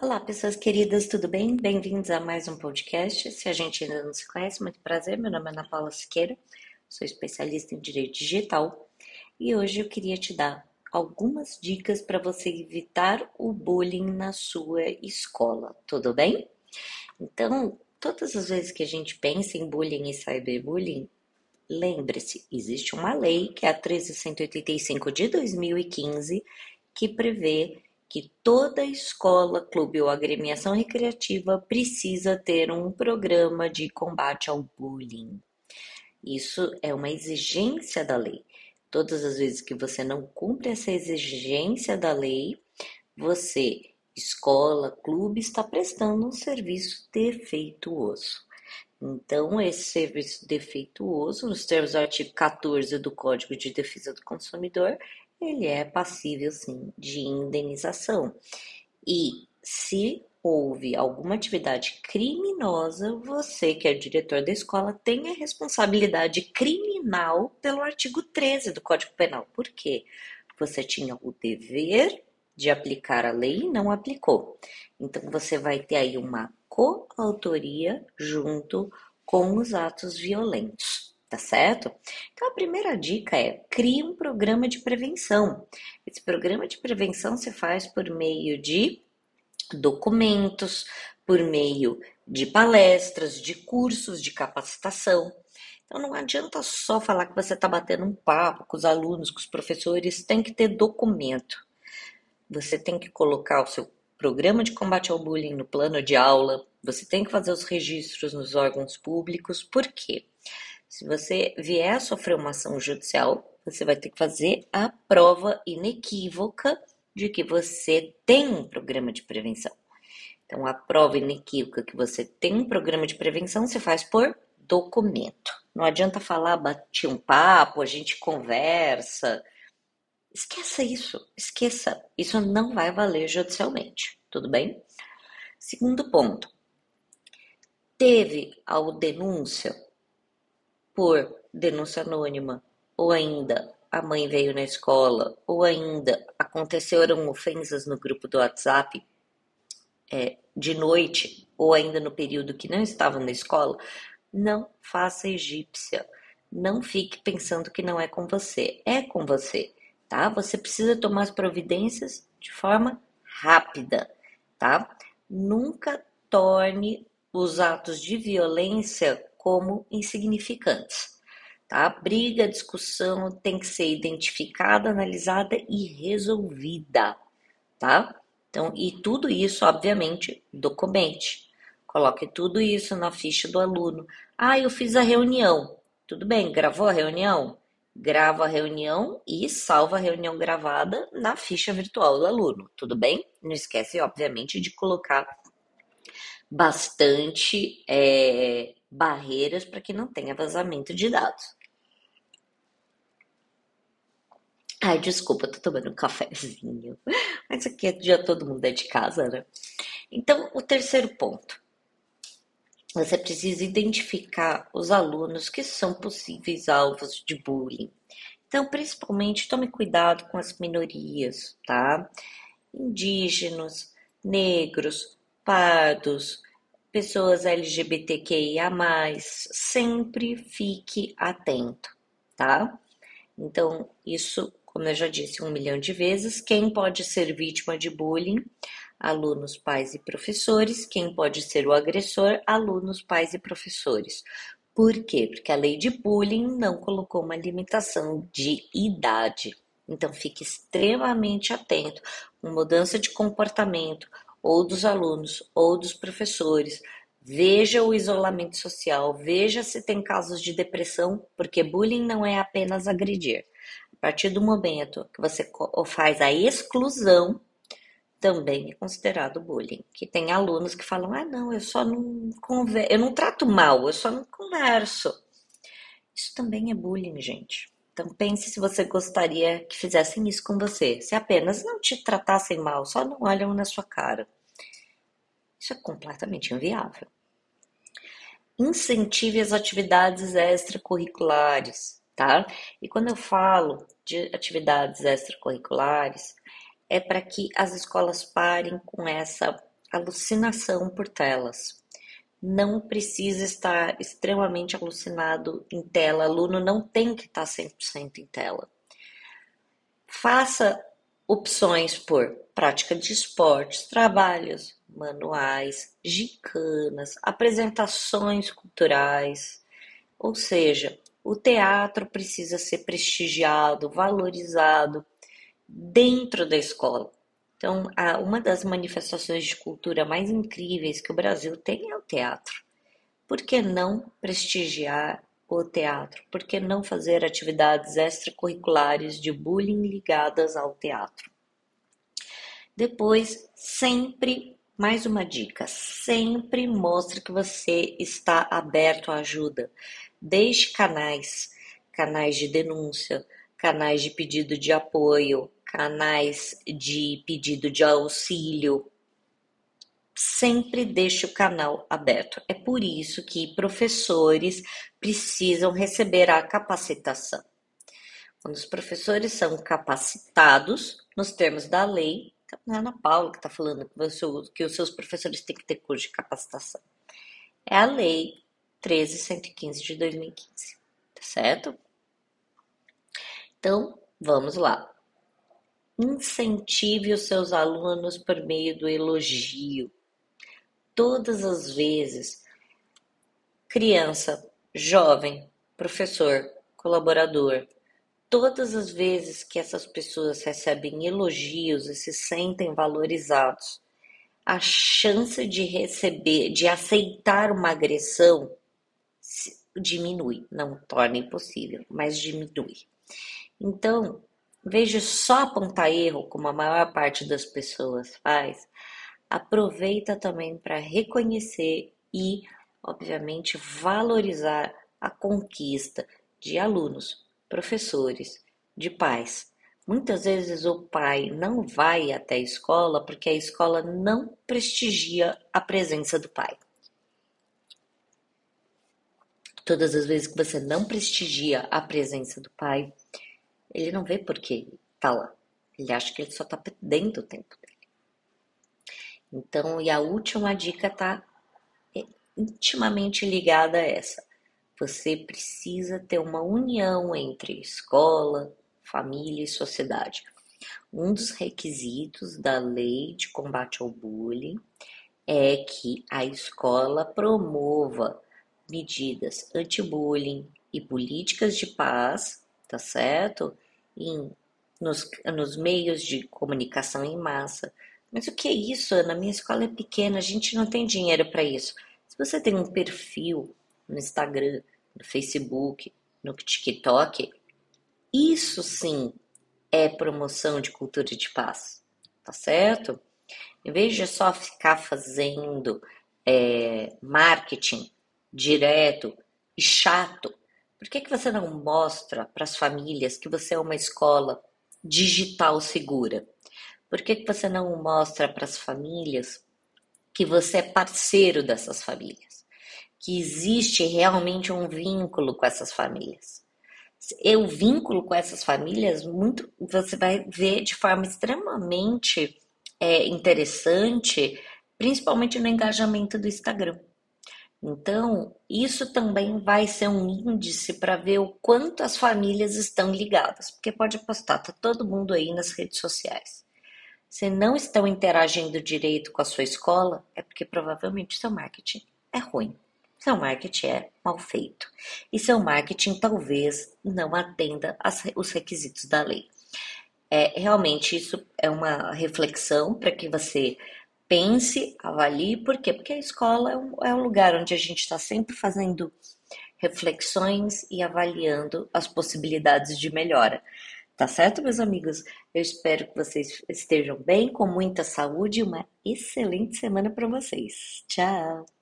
Olá, pessoas queridas, tudo bem? Bem-vindos a mais um podcast. Se a gente ainda não se conhece, muito prazer. Meu nome é Ana Paula Siqueira, sou especialista em direito digital e hoje eu queria te dar algumas dicas para você evitar o bullying na sua escola, tudo bem? Então, todas as vezes que a gente pensa em bullying e cyberbullying, lembre-se, existe uma lei que é a 13185 de 2015 que prevê que toda escola, clube ou agremiação recreativa precisa ter um programa de combate ao bullying. Isso é uma exigência da lei. Todas as vezes que você não cumpre essa exigência da lei, você, escola, clube, está prestando um serviço defeituoso. Então, esse serviço defeituoso, nos termos do artigo 14 do Código de Defesa do Consumidor, ele é passível sim de indenização. E se houve alguma atividade criminosa, você, que é diretor da escola, tem a responsabilidade criminal pelo artigo 13 do Código Penal. Por quê? Você tinha o dever de aplicar a lei e não aplicou. Então você vai ter aí uma coautoria junto com os atos violentos tá certo? Então a primeira dica é crie um programa de prevenção. Esse programa de prevenção se faz por meio de documentos, por meio de palestras, de cursos de capacitação. Então não adianta só falar que você está batendo um papo com os alunos, com os professores, tem que ter documento. Você tem que colocar o seu programa de combate ao bullying no plano de aula, você tem que fazer os registros nos órgãos públicos, por quê? Se você vier a sofrer uma ação judicial, você vai ter que fazer a prova inequívoca de que você tem um programa de prevenção. Então, a prova inequívoca que você tem um programa de prevenção se faz por documento. Não adianta falar, bati um papo, a gente conversa. Esqueça isso, esqueça. Isso não vai valer judicialmente, tudo bem? Segundo ponto. Teve a denúncia por denúncia anônima, ou ainda a mãe veio na escola, ou ainda aconteceram ofensas no grupo do WhatsApp é, de noite, ou ainda no período que não estavam na escola, não faça egípcia. Não fique pensando que não é com você. É com você, tá? Você precisa tomar as providências de forma rápida, tá? Nunca torne os atos de violência como insignificantes. Tá? Briga, discussão tem que ser identificada, analisada e resolvida, tá? Então, e tudo isso, obviamente, documente. Coloque tudo isso na ficha do aluno. Ah, eu fiz a reunião. Tudo bem, gravou a reunião? Grava a reunião e salva a reunião gravada na ficha virtual do aluno. Tudo bem? Não esquece, obviamente, de colocar bastante é, barreiras para que não tenha vazamento de dados. Ai, desculpa, tô tomando um cafezinho. Mas aqui é dia todo mundo é de casa, né? Então, o terceiro ponto. Você precisa identificar os alunos que são possíveis alvos de bullying. Então, principalmente, tome cuidado com as minorias, tá? Indígenas, negros, pardos, pessoas LGBTQIA, sempre fique atento, tá? Então, isso, como eu já disse um milhão de vezes, quem pode ser vítima de bullying? Alunos, pais e professores. Quem pode ser o agressor? Alunos, pais e professores. Por quê? Porque a lei de bullying não colocou uma limitação de idade. Então, fique extremamente atento com mudança de comportamento, ou dos alunos, ou dos professores. Veja o isolamento social, veja se tem casos de depressão, porque bullying não é apenas agredir. A partir do momento que você faz a exclusão, também é considerado bullying. Que tem alunos que falam: ah, não, eu só não converso, eu não trato mal, eu só não converso. Isso também é bullying, gente. Então pense se você gostaria que fizessem isso com você. Se apenas não te tratassem mal, só não olham na sua cara. Isso é completamente inviável. Incentive as atividades extracurriculares, tá? E quando eu falo de atividades extracurriculares, é para que as escolas parem com essa alucinação por telas. Não precisa estar extremamente alucinado em tela, aluno não tem que estar 100% em tela. Faça opções por prática de esportes, trabalhos manuais, gicanas, apresentações culturais, ou seja, o teatro precisa ser prestigiado, valorizado dentro da escola. Então, uma das manifestações de cultura mais incríveis que o Brasil tem é o teatro. Por que não prestigiar o teatro? Por que não fazer atividades extracurriculares de bullying ligadas ao teatro? Depois, sempre, mais uma dica, sempre mostre que você está aberto à ajuda. Deixe canais, canais de denúncia, canais de pedido de apoio, canais de pedido de auxílio. Sempre deixe o canal aberto. É por isso que professores precisam receber a capacitação. Quando os professores são capacitados, nos termos da lei, não é Ana Paula que está falando que os seus professores têm que ter curso de capacitação. É a lei 13115 de 2015, tá certo? Então, vamos lá. Incentive os seus alunos por meio do elogio. Todas as vezes, criança, jovem, professor, colaborador, todas as vezes que essas pessoas recebem elogios e se sentem valorizados, a chance de receber, de aceitar uma agressão diminui, não torna impossível, mas diminui. Então, veja só apontar erro, como a maior parte das pessoas faz, aproveita também para reconhecer e, obviamente, valorizar a conquista de alunos, professores, de pais. Muitas vezes o pai não vai até a escola porque a escola não prestigia a presença do pai. Todas as vezes que você não prestigia a presença do pai, ele não vê por que tá lá. Ele acha que ele só tá perdendo o tempo dele. Então, e a última dica tá intimamente ligada a essa. Você precisa ter uma união entre escola, família e sociedade. Um dos requisitos da lei de combate ao bullying é que a escola promova medidas anti-bullying e políticas de paz, tá certo? Em, nos, nos meios de comunicação em massa. Mas o que é isso, Ana? Minha escola é pequena, a gente não tem dinheiro para isso. Se você tem um perfil no Instagram, no Facebook, no TikTok, isso sim é promoção de cultura de paz, tá certo? Em vez de só ficar fazendo é, marketing direto e chato, por que, que você não mostra para as famílias que você é uma escola digital segura? Por que, que você não mostra para as famílias que você é parceiro dessas famílias? que existe realmente um vínculo com essas famílias. O vínculo com essas famílias, muito, você vai ver de forma extremamente é, interessante, principalmente no engajamento do Instagram. Então, isso também vai ser um índice para ver o quanto as famílias estão ligadas, porque pode postar, tá todo mundo aí nas redes sociais. Se não estão interagindo direito com a sua escola, é porque provavelmente seu marketing é ruim seu marketing é mal feito e seu marketing talvez não atenda as, os requisitos da lei. É, realmente isso é uma reflexão para que você pense, avalie, por quê? Porque a escola é um, é um lugar onde a gente está sempre fazendo reflexões e avaliando as possibilidades de melhora. Tá certo, meus amigos? Eu espero que vocês estejam bem, com muita saúde e uma excelente semana para vocês. Tchau!